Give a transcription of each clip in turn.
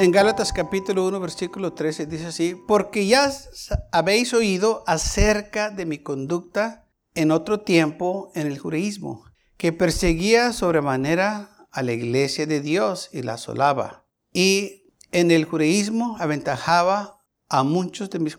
En Gálatas capítulo 1, versículo 13 dice así, porque ya habéis oído acerca de mi conducta en otro tiempo en el judaísmo, que perseguía sobremanera a la iglesia de Dios y la asolaba. Y en el judaísmo aventajaba a muchos de mis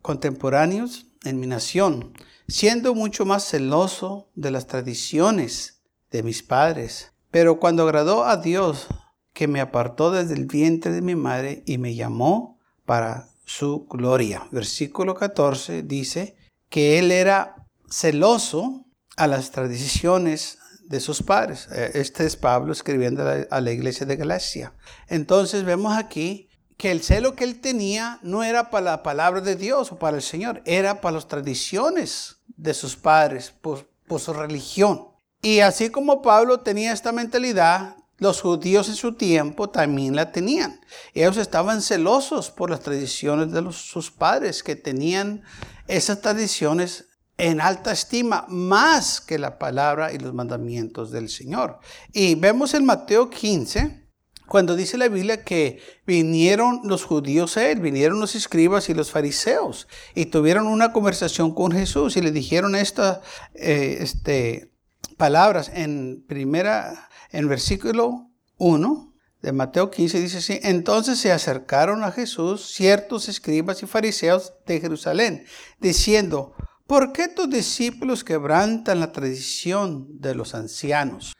contemporáneos en mi nación, siendo mucho más celoso de las tradiciones de mis padres. Pero cuando agradó a Dios, que me apartó desde el vientre de mi madre y me llamó para su gloria. Versículo 14 dice que él era celoso a las tradiciones de sus padres. Eh, este es Pablo escribiendo a la iglesia de Galacia. Entonces vemos aquí que el celo que él tenía no era para la palabra de Dios o para el Señor, era para las tradiciones de sus padres, por, por su religión. Y así como Pablo tenía esta mentalidad, los judíos en su tiempo también la tenían. Ellos estaban celosos por las tradiciones de sus padres, que tenían esas tradiciones en alta estima, más que la palabra y los mandamientos del Señor. Y vemos en Mateo 15, cuando dice la Biblia que vinieron los judíos a él, vinieron los escribas y los fariseos, y tuvieron una conversación con Jesús y le dijeron estas eh, este, palabras en primera en versículo 1 de Mateo 15 dice así, entonces se acercaron a Jesús ciertos escribas y fariseos de Jerusalén, diciendo, ¿por qué tus discípulos quebrantan la tradición de los ancianos?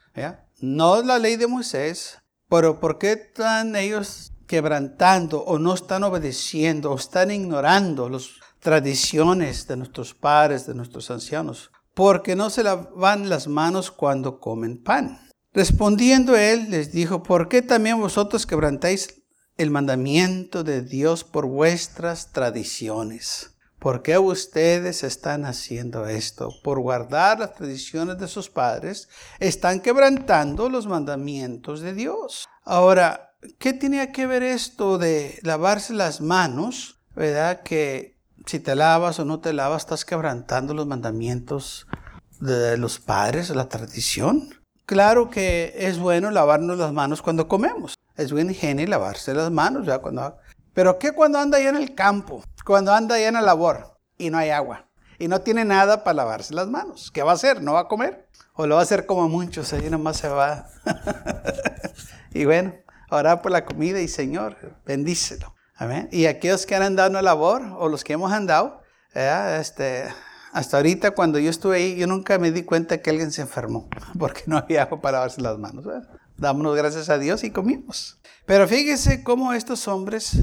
No la ley de Moisés, pero ¿por qué están ellos quebrantando o no están obedeciendo o están ignorando las tradiciones de nuestros padres, de nuestros ancianos? Porque no se lavan las manos cuando comen pan. Respondiendo él, les dijo, ¿por qué también vosotros quebrantáis el mandamiento de Dios por vuestras tradiciones? ¿Por qué ustedes están haciendo esto? Por guardar las tradiciones de sus padres, están quebrantando los mandamientos de Dios. Ahora, ¿qué tenía que ver esto de lavarse las manos? ¿Verdad? Que si te lavas o no te lavas, estás quebrantando los mandamientos de los padres, la tradición. Claro que es bueno lavarnos las manos cuando comemos. Es buen higiene lavarse las manos. ¿ya? Cuando... Pero ¿qué cuando anda allá en el campo? Cuando anda allá en la labor y no hay agua. Y no tiene nada para lavarse las manos. ¿Qué va a hacer? ¿No va a comer? O lo va a hacer como muchos. Ahí nomás se va. y bueno, orar por la comida y Señor, bendícelo. Amén. Y aquellos que han andado en la labor o los que hemos andado, este, hasta ahorita, cuando yo estuve ahí, yo nunca me di cuenta que alguien se enfermó, porque no había agua para lavarse las manos. dámonos gracias a Dios y comimos. Pero fíjese cómo estos hombres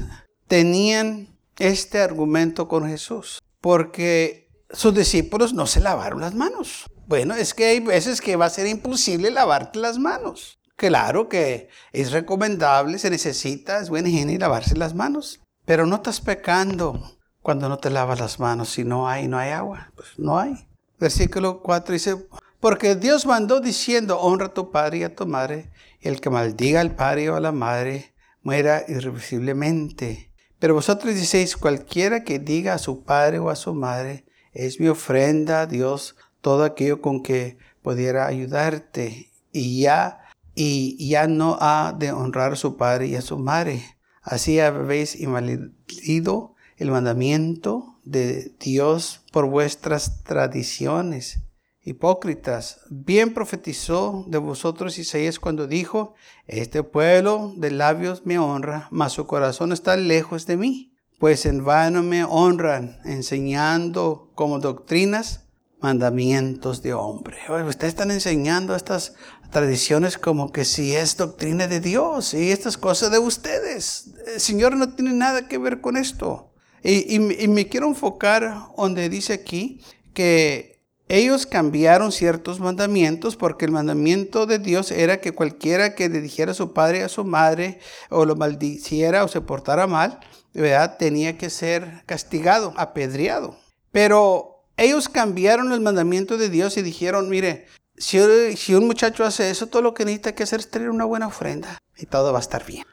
tenían este argumento con Jesús, porque sus discípulos no se lavaron las manos. Bueno, es que hay veces que va a ser imposible lavarte las manos. Claro que es recomendable, se necesita, es buena higiene lavarse las manos, pero no estás pecando cuando no te lavas las manos, si no hay, no hay agua, pues no hay. Versículo 4 dice, porque Dios mandó diciendo, honra a tu padre y a tu madre, y el que maldiga al padre o a la madre muera irreversiblemente. Pero vosotros decís, cualquiera que diga a su padre o a su madre, es mi ofrenda a Dios, todo aquello con que pudiera ayudarte, y ya, y ya no ha de honrar a su padre y a su madre. Así habéis invalidado el mandamiento de Dios por vuestras tradiciones. Hipócritas, bien profetizó de vosotros Isaías cuando dijo, este pueblo de labios me honra, mas su corazón está lejos de mí, pues en vano me honran, enseñando como doctrinas mandamientos de hombre. ustedes están enseñando estas tradiciones como que si es doctrina de Dios y estas cosas de ustedes. El Señor no tiene nada que ver con esto. Y, me quiero enfocar donde dice aquí que ellos cambiaron ciertos mandamientos porque el mandamiento de Dios era que cualquiera que dijera a su padre y a su madre o lo maldiciera o se portara mal, ¿verdad? tenía que ser castigado, apedreado. Pero ellos cambiaron el mandamiento de Dios y dijeron, mire, si, un muchacho hace eso, todo lo que necesita que hacer es traer una buena ofrenda y todo va a estar bien.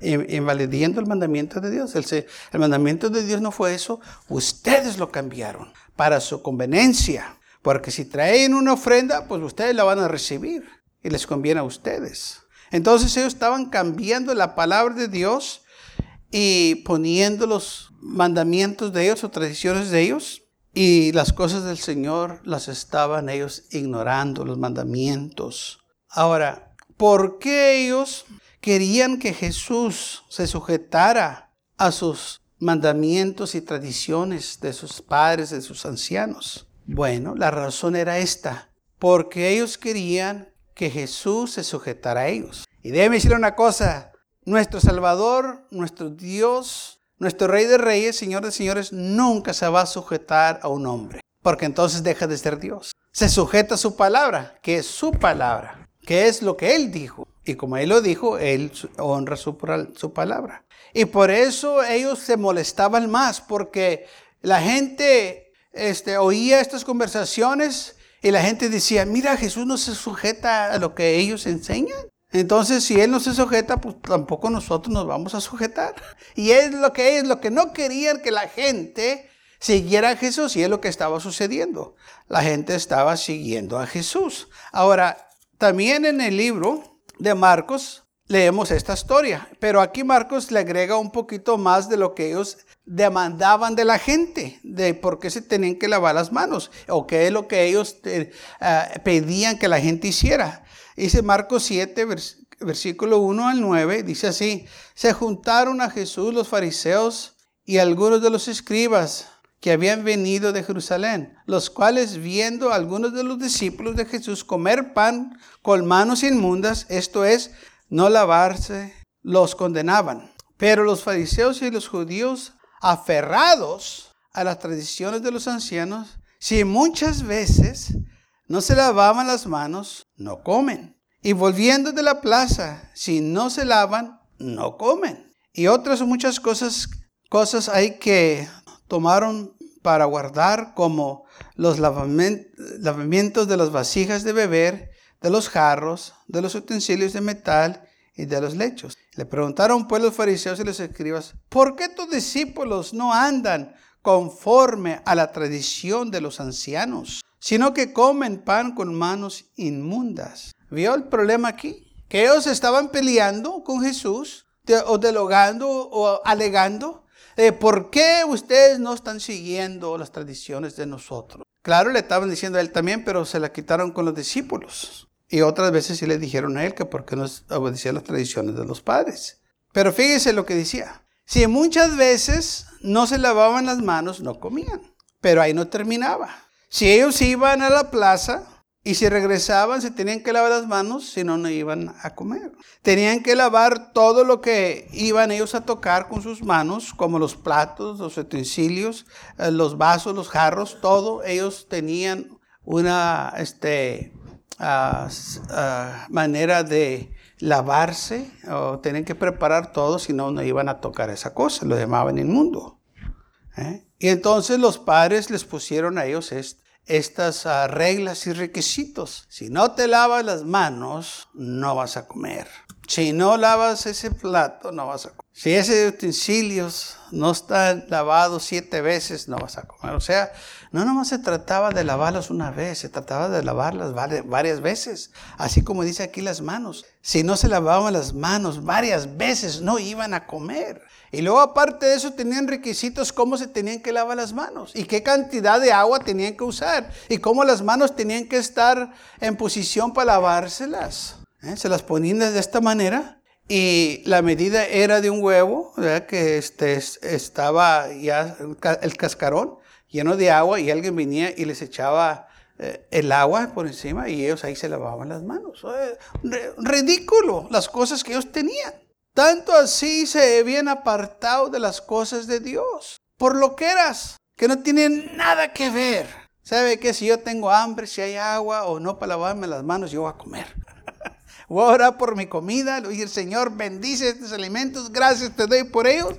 Invalidando el mandamiento de Dios. El, el mandamiento de Dios no fue eso, ustedes lo cambiaron para su conveniencia. Porque si traen una ofrenda, pues ustedes la van a recibir y les conviene a ustedes. Entonces ellos estaban cambiando la palabra de Dios y poniendo los mandamientos de ellos o tradiciones de ellos y las cosas del Señor las estaban ellos ignorando, los mandamientos. Ahora, ¿por qué ellos querían que Jesús se sujetara a sus mandamientos y tradiciones de sus padres, de sus ancianos? Bueno, la razón era esta, porque ellos querían que Jesús se sujetara a ellos. Y déjeme decir una cosa, nuestro Salvador, nuestro Dios, nuestro Rey de Reyes, Señor de Señores, nunca se va a sujetar a un hombre, porque entonces deja de ser Dios. Se sujeta a su palabra, que es su palabra, que es lo que Él dijo. Y como Él lo dijo, Él honra su, palabra. Y por eso ellos se molestaban más, porque la gente este, oía estas conversaciones y la gente decía, mira, Jesús no se sujeta a lo que ellos enseñan. Entonces, si Él no se sujeta, pues tampoco nosotros nos vamos a sujetar. Y es lo que es, lo que no querían que la gente siguiera a Jesús y es lo que estaba sucediendo. La gente estaba siguiendo a Jesús. Ahora, también en el libro de Marcos leemos esta historia, pero aquí Marcos le agrega un poquito más de lo que ellos demandaban de la gente, de por qué se tenían que lavar las manos o qué es lo que ellos eh, pedían que la gente hiciera. Dice Marcos 7, versículo 1 al 9, dice así, se juntaron a Jesús los fariseos y algunos de los escribas que habían venido de Jerusalén, los cuales viendo a algunos de los discípulos de Jesús comer pan con manos inmundas, esto es, no lavarse, los condenaban. Pero los fariseos y los judíos, aferrados a las tradiciones de los ancianos, si muchas veces no se lavaban las manos, no comen. Y volviendo de la plaza, si no se lavan, no comen. Y otras muchas cosas, cosas hay que tomaron para guardar, como los lavamientos de las vasijas de beber, de los jarros, de los utensilios de metal y de los lechos. Le preguntaron pues los fariseos y los escribas, ¿por qué tus discípulos no andan conforme a la tradición de los ancianos? Sino que comen pan con manos inmundas. ¿Vio el problema aquí? Que ellos estaban peleando con Jesús, o dialogando o alegando, ¿por qué ustedes no están siguiendo las tradiciones de nosotros? Claro, le estaban diciendo a él también, pero se la quitaron con los discípulos. Y otras veces sí le dijeron a él que por qué no obedecía las tradiciones de los padres. Pero fíjese lo que decía. Si muchas veces no se lavaban las manos, no comían. Pero ahí no terminaba. Si ellos iban a la plaza y si regresaban, se tenían que lavar las manos, si no, no iban a comer. Tenían que lavar todo lo que iban ellos a tocar con sus manos, como los platos, los utensilios, eh, los vasos, los jarros, todo. Ellos tenían una ah, manera de lavarse o tenían que preparar todo, si no, no iban a tocar esa cosa, lo llamaban inmundo. ¿eh? Y entonces los padres les pusieron a ellos estas ah, reglas y requisitos. Si no te lavas las manos, no vas a comer. Si no lavas ese plato, no vas a comer. Si ese utensilios no están lavados siete veces, no vas a comer. O sea, no nomás se trataba de lavarlos una vez, se trataba de lavarlas varias veces. Así como dice aquí las manos. Si no se lavaban las manos varias veces, no iban a comer. Y luego aparte de eso tenían requisitos cómo se tenían que lavar las manos y qué cantidad de agua tenían que usar y cómo las manos tenían que estar en posición para lavárselas. ¿Eh? Se las ponían de esta manera y la medida era de un huevo, que este, estaba ya el cascarón lleno de agua y alguien venía y les echaba eh, el agua por encima y ellos ahí se lavaban las manos. ridículo las cosas que ellos tenían. Tanto así se habían apartado de las cosas de Dios, por lo que eras, que no tienen nada que ver. ¿Sabe que si yo tengo hambre, si hay agua o no para lavarme las manos, yo voy a comer? Voy a orar por mi comida, le voy a decir, Señor, bendice estos alimentos, gracias te doy por ellos,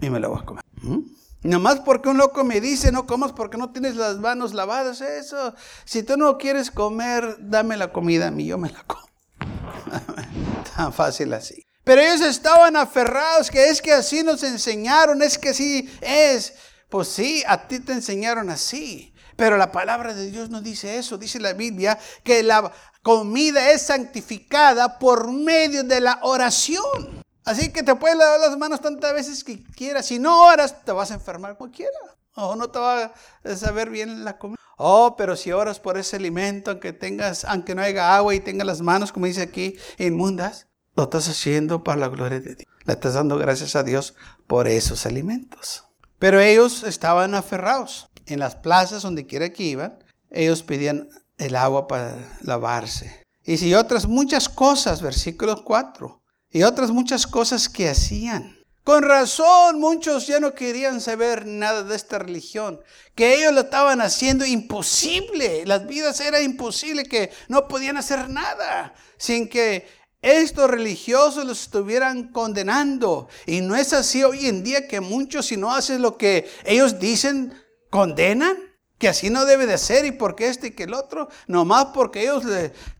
y me lo voy a comer. ¿Mm? Nomás porque un loco me dice, no comas porque no tienes las manos lavadas, eso. Si tú no quieres comer, dame la comida a mí, yo me la como. Tan fácil así. Pero ellos estaban aferrados, que es que así nos enseñaron, es que así es. Pues sí, a ti te enseñaron así. Pero la palabra de Dios no dice eso. Dice la Biblia que la comida es santificada por medio de la oración. Así que te puedes lavar las manos tantas veces que quieras. Si no oras, te vas a enfermar cualquiera. O no te va a saber bien la comida. Oh, pero si oras por ese alimento, aunque tengas, aunque no haya agua y tengas las manos, como dice aquí, inmundas, lo estás haciendo para la gloria de Dios. Le estás dando gracias a Dios por esos alimentos. Pero ellos estaban aferrados. En las plazas, donde quiera que iban, ellos pedían el agua para lavarse. Y si otras muchas cosas, versículo 4, y otras muchas cosas que hacían. Con razón muchos ya no querían saber nada de esta religión, que ellos lo estaban haciendo imposible, las vidas era imposible, que no podían hacer nada sin que estos religiosos los estuvieran condenando. Y no es así hoy en día que muchos si no hacen lo que ellos dicen, condenan. Que así no debe de ser y porque este y que el otro, nomás porque ellos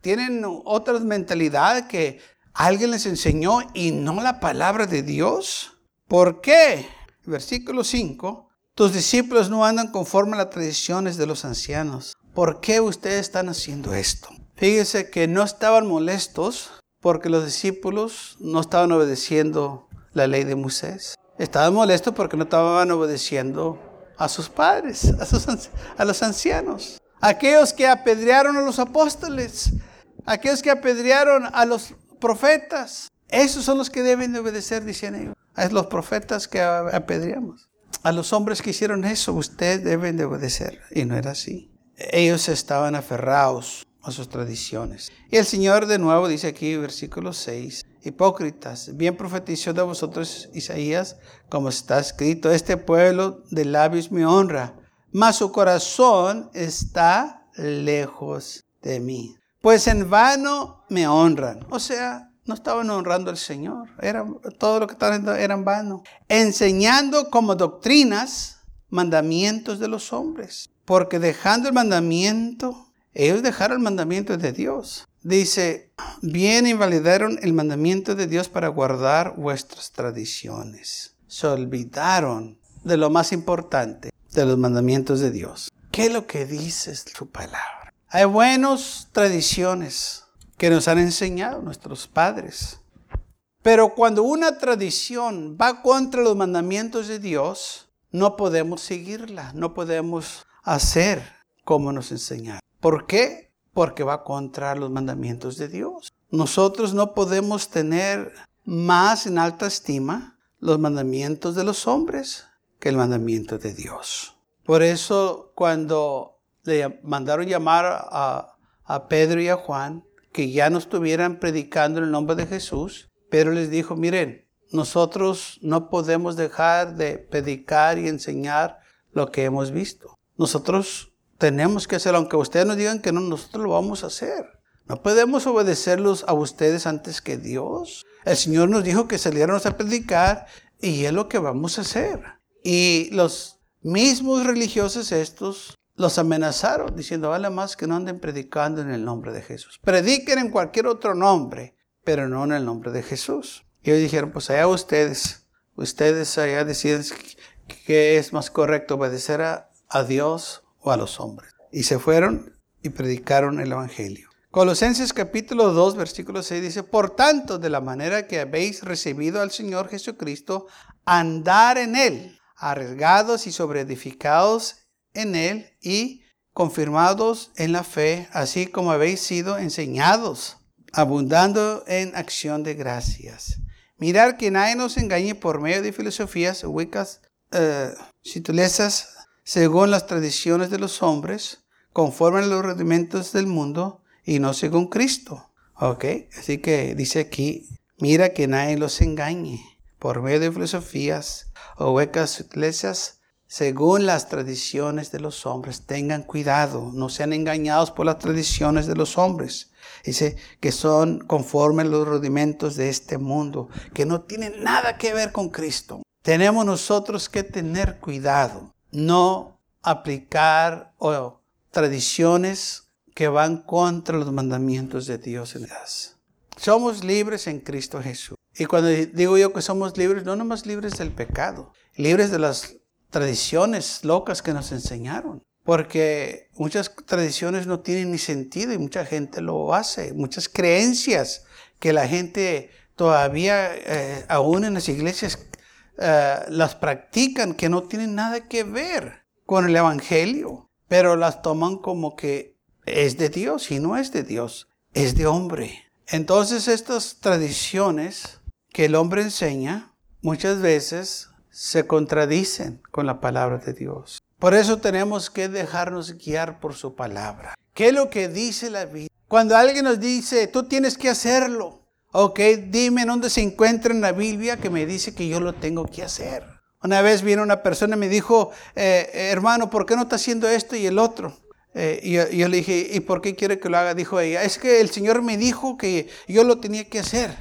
tienen otras mentalidades que alguien les enseñó y no la palabra de Dios. ¿Por qué? Versículo 5. Tus discípulos no andan conforme a las tradiciones de los ancianos. ¿Por qué ustedes están haciendo esto? Fíjense que no estaban molestos porque los discípulos no estaban obedeciendo la ley de Moisés. Estaban molestos porque no estaban obedeciendo a sus padres, a, los ancianos. Aquellos que apedrearon a los apóstoles, aquellos que apedrearon a los profetas. Esos son los que deben de obedecer, dicen ellos a los profetas que apedreamos. A los hombres que hicieron eso, ustedes deben de obedecer. Y no era así. Ellos estaban aferrados a sus tradiciones. Y el Señor de nuevo dice aquí, versículo 6, Hipócritas, bien profetizó de vosotros Isaías, como está escrito, este pueblo de labios me honra, mas su corazón está lejos de mí. Pues en vano me honran. O sea, no estaban honrando al Señor. Era, todo lo que estaban haciendo en vano. Enseñando como doctrinas mandamientos de los hombres. Porque dejando el mandamiento, ellos dejaron el mandamiento de Dios. Dice, bien invalidaron el mandamiento de Dios para guardar vuestras tradiciones. Se olvidaron de lo más importante, de los mandamientos de Dios. ¿Qué es lo que dice su palabra? Hay buenas tradiciones que nos han enseñado nuestros padres. Pero cuando una tradición va contra los mandamientos de Dios, no podemos seguirla, no podemos hacer como nos enseñaron. ¿Por qué? Porque va contra los mandamientos de Dios. Nosotros no podemos tener más en alta estima los mandamientos de los hombres que el mandamiento de Dios. Por eso cuando le mandaron llamar a, a Pedro y a Juan, que ya no estuvieran predicando en el nombre de Jesús, pero les dijo, miren, nosotros no podemos dejar de predicar y enseñar lo que hemos visto. Nosotros tenemos que hacerlo, aunque ustedes nos digan que no, nosotros lo vamos a hacer. No podemos obedecerlos a ustedes antes que Dios. El Señor nos dijo que saliéramos a predicar y es lo que vamos a hacer. Y los mismos religiosos estos los amenazaron diciendo, vale más que no anden predicando en el nombre de Jesús. Prediquen en cualquier otro nombre, pero no en el nombre de Jesús. Y ellos dijeron, pues allá ustedes, ustedes allá deciden qué es más correcto, obedecer a, a Dios o a los hombres. Y se fueron y predicaron el Evangelio. Colosenses capítulo 2, versículo 6 dice, Por tanto, de la manera que habéis recibido al Señor Jesucristo, andar en Él, arriesgados y sobreedificados en Él y confirmados en la fe, así como habéis sido enseñados, abundando en acción de gracias. Mirar que nadie nos engañe por medio de filosofías huecas, eh, según las tradiciones de los hombres, conforme a los rudimentos del mundo y no según Cristo. Ok, así que dice aquí, mira que nadie los engañe por medio de filosofías o huecas sutilezas según las tradiciones de los hombres. Tengan cuidado, no sean engañados por las tradiciones de los hombres. Dice que son conforme a los rudimentos de este mundo, que no tienen nada que ver con Cristo. tenemos nosotros que tener cuidado, no aplicar o tradiciones que van contra los mandamientos de Dios en las. Somos libres en Cristo Jesús. Y cuando digo yo que somos libres, no nomás libres del pecado, libres de las tradiciones locas que nos enseñaron. Porque muchas tradiciones no tienen ni sentido y mucha gente lo hace. Muchas creencias que la gente todavía, eh, aún en las iglesias, eh, las practican que no tienen nada que ver con el Evangelio. Pero las toman como que es de Dios y no es de Dios, es de hombre. Entonces estas tradiciones que el hombre enseña muchas veces se contradicen con la palabra de Dios. Por eso tenemos que dejarnos guiar por su palabra. ¿Qué es lo que dice la Biblia? Cuando alguien nos dice, tú tienes que hacerlo, ok, dime en dónde se encuentra en la Biblia que me dice que yo lo tengo que hacer. Una vez vino una persona y me dijo, eh, hermano, ¿por qué no está haciendo esto y el otro? Eh, y yo, le dije, ¿y por qué quiere que lo haga? Dijo ella, es que el Señor me dijo que yo lo tenía que hacer.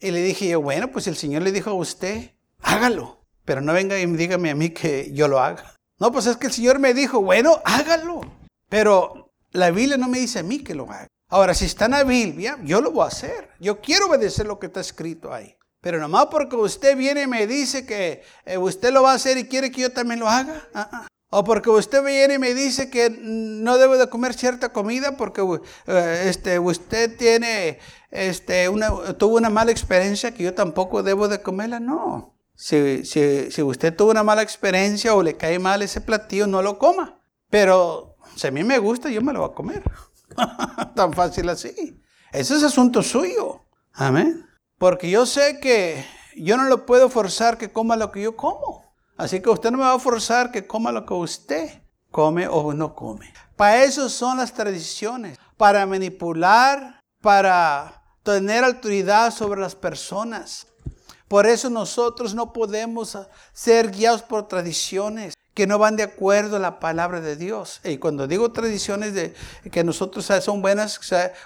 Y le dije yo, bueno, pues el Señor le dijo a usted, hágalo. Pero no venga y dígame a mí que yo lo haga. No, pues es que el Señor me dijo, bueno, hágalo. Pero la Biblia no me dice a mí que lo haga. Ahora, si está en la Biblia, yo lo voy a hacer. Yo quiero obedecer lo que está escrito ahí. Pero nomás porque usted viene y me dice que eh, usted lo va a hacer y quiere que yo también lo haga. Ah, ah. O porque usted viene y me dice que no debo de comer cierta comida porque eh, este, usted tiene, este, una, tuvo una mala experiencia que yo tampoco debo de comerla. No. Si, si, si, usted tuvo una mala experiencia o le cae mal ese platillo, no lo coma. Pero si a mí me gusta, yo me lo voy a comer. Tan fácil así. Ese es asunto suyo. Amén. Porque yo sé que yo no lo puedo forzar que coma lo que yo como. Así que usted no me va a forzar que coma lo que usted come o no come. Para eso son las tradiciones. Para manipular, para tener autoridad sobre las personas. Por eso nosotros no podemos ser guiados por tradiciones que no van de acuerdo a la palabra de Dios. Y cuando digo tradiciones de que nosotros son buenas,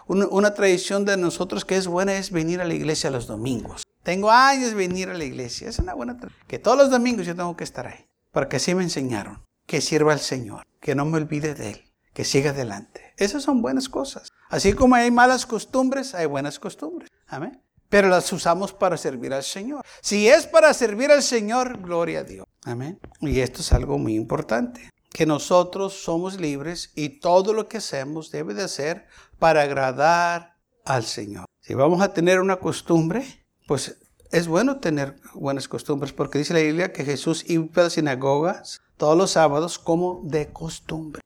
una, tradición de nosotros que es buena es venir a la iglesia los domingos. Tengo años de venir a la iglesia. Es una buena tradición. Que todos los domingos yo tengo que estar ahí. Porque así me enseñaron. Que sirva al Señor. Que no me olvide de Él. Que siga adelante. Esas son buenas cosas. Así como hay malas costumbres, hay buenas costumbres. Amén pero las usamos para servir al Señor. Si es para servir al Señor, gloria a Dios. Amén. Y esto es algo muy importante, que nosotros somos libres y todo lo que hacemos debe de ser para agradar al Señor. Si vamos a tener una costumbre, pues es bueno tener buenas costumbres, porque dice la Biblia que Jesús iba a las sinagogas todos los sábados como de costumbre.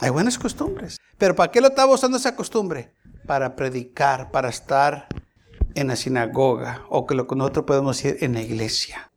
Hay buenas costumbres. Pero ¿para qué lo estaba usando esa costumbre? Para predicar, para estar en la sinagoga o que lo que nosotros podemos decir en la iglesia.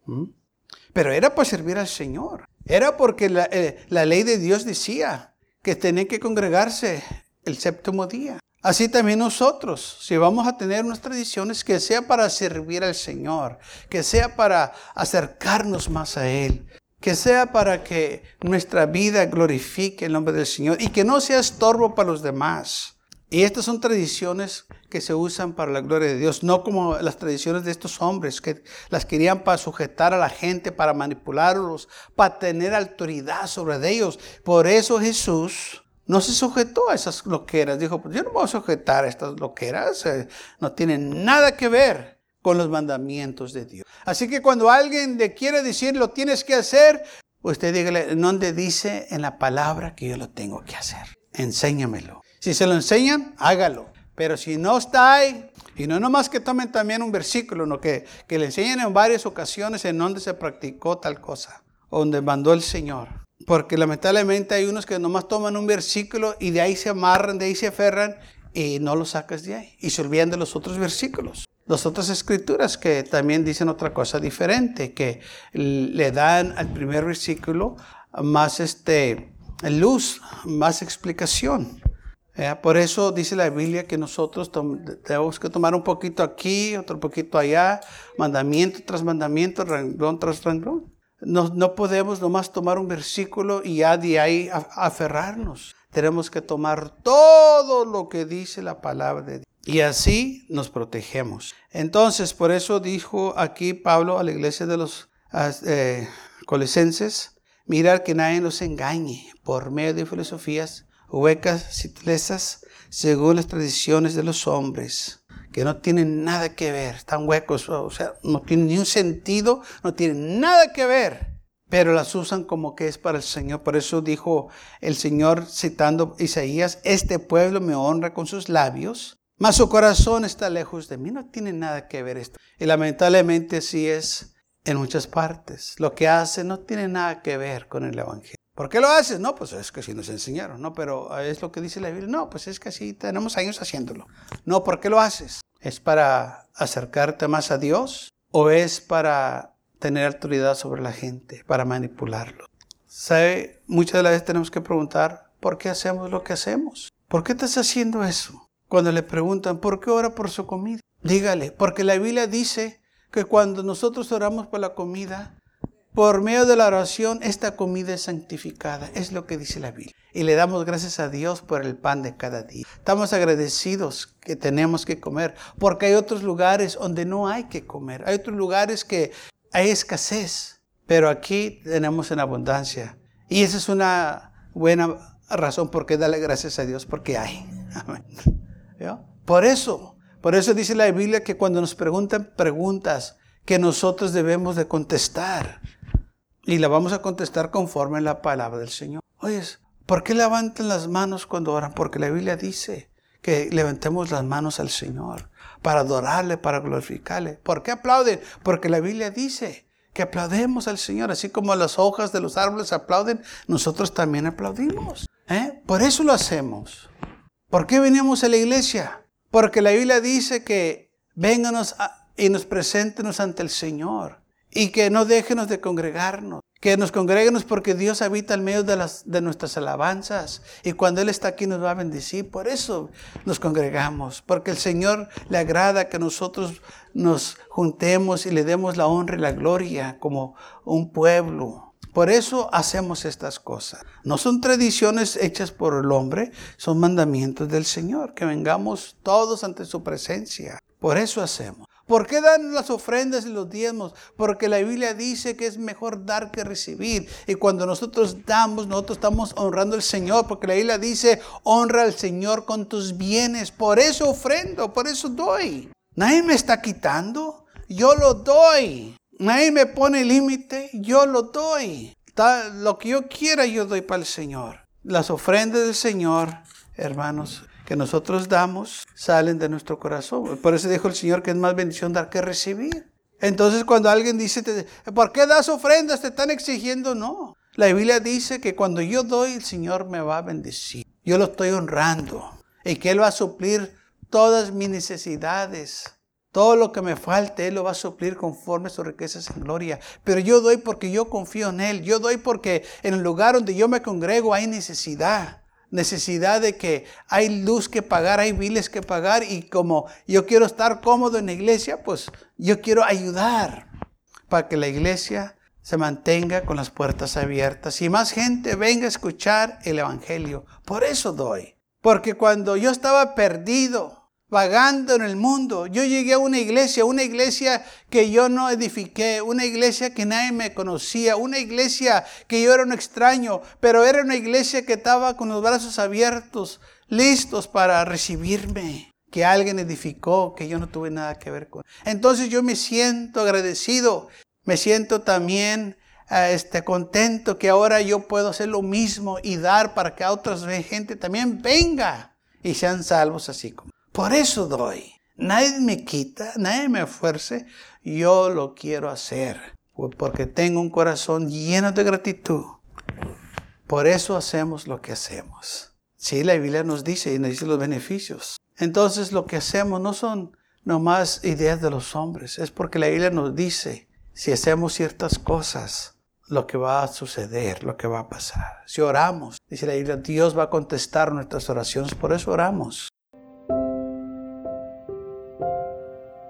Pero era para servir al Señor. Era porque la, eh, ley de Dios decía que tenían que congregarse el séptimo día. Así también nosotros, si vamos a tener unas tradiciones, que sea para servir al Señor, que sea para acercarnos más a Él, que sea para que nuestra vida glorifique el nombre del Señor y que no sea estorbo para los demás. Y estas son tradiciones que se usan para la gloria de Dios, no como las tradiciones de estos hombres que las querían para sujetar a la gente, para manipularlos, para tener autoridad sobre ellos. Por eso Jesús no se sujetó a esas loqueras. Dijo, pues yo no voy a sujetar a estas loqueras, eh, no tienen nada que ver con los mandamientos de Dios. Así que cuando alguien le quiere decir lo tienes que hacer, usted dígale, ¿dónde dice en la palabra que yo lo tengo que hacer? Enséñamelo. Si se lo enseñan, hágalo. Pero si no está ahí, y no nomás que tomen también un versículo, no que, que le enseñen en varias ocasiones en donde se practicó tal cosa, donde mandó el Señor. Porque lamentablemente hay unos que nomás toman un versículo y de ahí se amarran, de ahí se aferran y no lo sacas de ahí. Y se olvidan de los otros versículos. Las otras escrituras que también dicen otra cosa diferente, que le dan al primer versículo más este, luz, más explicación. Eh, por eso dice la Biblia que nosotros tenemos que tomar un poquito aquí, otro poquito allá, mandamiento tras mandamiento, renglón tras renglón. No, no podemos nomás tomar un versículo y ya de ahí aferrarnos. Tenemos que tomar todo lo que dice la palabra de Dios. Y así nos protegemos. Entonces, por eso dijo aquí Pablo a la iglesia de los eh, Colosenses, mirar que nadie nos engañe por medio de filosofías huecas y según las tradiciones de los hombres que no tienen nada que ver, están huecos, o sea, no tienen ni un sentido, no tienen nada que ver, pero las usan como que es para el Señor. Por eso dijo el Señor citando Isaías, este pueblo me honra con sus labios, mas su corazón está lejos de mí, no tiene nada que ver esto. Y lamentablemente así es en muchas partes. Lo que hace no tiene nada que ver con el Evangelio. ¿Por qué lo haces? No, pues es que así nos enseñaron, ¿no? Pero es lo que dice la Biblia. No, pues es que así tenemos años haciéndolo. No, ¿por qué lo haces? ¿Es para acercarte más a Dios o es para tener autoridad sobre la gente, para manipularlo? ¿Sabe? Muchas de las veces tenemos que preguntar, ¿por qué hacemos lo que hacemos? ¿Por qué estás haciendo eso? Cuando le preguntan, ¿por qué ora por su comida? Dígale, porque la Biblia dice que cuando nosotros oramos por la comida, por medio de la oración, esta comida es santificada. Es lo que dice la Biblia. Y le damos gracias a Dios por el pan de cada día. Estamos agradecidos que tenemos que comer, porque hay otros lugares donde no hay que comer. Hay otros lugares que hay escasez, pero aquí tenemos en abundancia. Y esa es una buena razón por qué darle gracias a Dios, porque hay. Por eso, por eso dice la Biblia que cuando nos preguntan preguntas que nosotros debemos de contestar, y la vamos a contestar conforme a la palabra del Señor. Oye, ¿por qué levantan las manos cuando oran? Porque la Biblia dice que levantemos las manos al Señor para adorarle, para glorificarle. ¿Por qué aplauden? Porque la Biblia dice que aplaudemos al Señor, así como las hojas de los árboles aplauden, nosotros también aplaudimos. ¿eh? Por eso lo hacemos. ¿Por qué venimos a la iglesia? Porque la Biblia dice que vénganos y nos preséntenos ante el Señor y que no déjenos de congregarnos. Que nos congreguemos porque Dios habita en medio de, de nuestras alabanzas. Y cuando Él está aquí nos va a bendecir. Por eso nos congregamos. Porque el Señor le agrada que nosotros nos juntemos y le demos la honra y la gloria como un pueblo. Por eso hacemos estas cosas. No son tradiciones hechas por el hombre, son mandamientos del Señor. Que vengamos todos ante su presencia. Por eso hacemos. ¿Por qué dan las ofrendas y los diezmos? Porque la Biblia dice que es mejor dar que recibir. Y cuando nosotros damos, nosotros estamos honrando al Señor. Porque la Biblia dice, honra al Señor con tus bienes. Por eso ofrendo, por eso doy. Nadie me está quitando, yo lo doy. Nadie me pone límite, yo lo doy. Lo que yo quiera, yo doy para el Señor. Las ofrendas del Señor, hermanos, que nosotros damos salen de nuestro corazón. Por eso dijo el Señor que es más bendición dar que recibir. Entonces cuando alguien dice, ¿por qué das ofrendas? Te están exigiendo. No. La Biblia dice que cuando yo doy, el Señor me va a bendecir. Yo lo estoy honrando. Y que Él va a suplir todas mis necesidades. Todo lo que me falte, Él lo va a suplir conforme a sus riquezas en gloria. Pero yo doy porque yo confío en Él. Yo doy porque en el lugar donde yo me congrego hay necesidad necesidad de que hay luz que pagar, hay biles que pagar y como yo quiero estar cómodo en la iglesia, pues yo quiero ayudar para que la iglesia se mantenga con las puertas abiertas y más gente venga a escuchar el Evangelio. Por eso doy. Porque cuando yo estaba perdido, vagando en el mundo. Yo llegué a una iglesia, una iglesia que yo no edifiqué, una iglesia que nadie me conocía, una iglesia que yo era un extraño, pero era una iglesia que estaba con los brazos abiertos, listos para recibirme, que alguien edificó, que yo no tuve nada que ver con. Entonces yo me siento agradecido, me siento también este, contento que ahora yo puedo hacer lo mismo y dar para que a otra gente también venga y sean salvos así como. Por eso doy. Nadie me quita, nadie me fuerce. Yo lo quiero hacer porque tengo un corazón lleno de gratitud. Por eso hacemos lo que hacemos. Sí, la Biblia nos dice y nos dice los beneficios. Entonces lo que hacemos no son nomás ideas de los hombres, es porque la Biblia nos dice, si hacemos ciertas cosas, lo que va a suceder, lo que va a pasar. Si oramos, dice la Biblia, Dios va a contestar nuestras oraciones, por eso oramos.